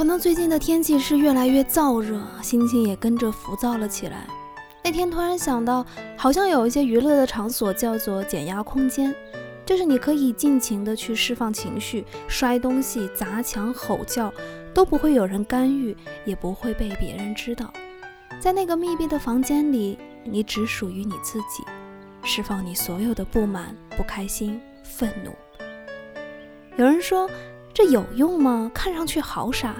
可能最近的天气是越来越燥热，心情也跟着浮躁了起来。那天突然想到，好像有一些娱乐的场所叫做减压空间，就是你可以尽情的去释放情绪，摔东西、砸墙、吼叫，都不会有人干预，也不会被别人知道。在那个密闭的房间里，你只属于你自己，释放你所有的不满、不开心、愤怒。有人说。这有用吗？看上去好傻。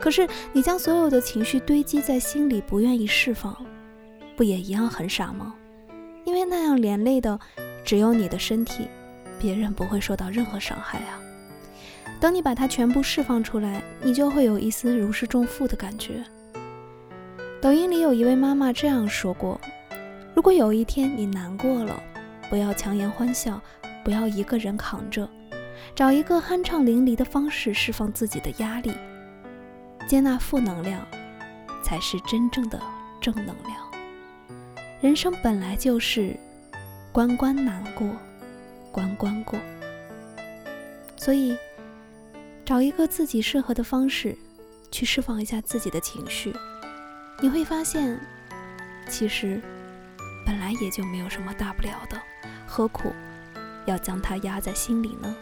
可是你将所有的情绪堆积在心里，不愿意释放，不也一样很傻吗？因为那样连累的只有你的身体，别人不会受到任何伤害啊。等你把它全部释放出来，你就会有一丝如释重负的感觉。抖音里有一位妈妈这样说过：如果有一天你难过了，不要强颜欢笑，不要一个人扛着。找一个酣畅淋漓的方式释放自己的压力，接纳负能量，才是真正的正能量。人生本来就是关关难过，关关过。所以，找一个自己适合的方式，去释放一下自己的情绪，你会发现，其实本来也就没有什么大不了的，何苦要将它压在心里呢？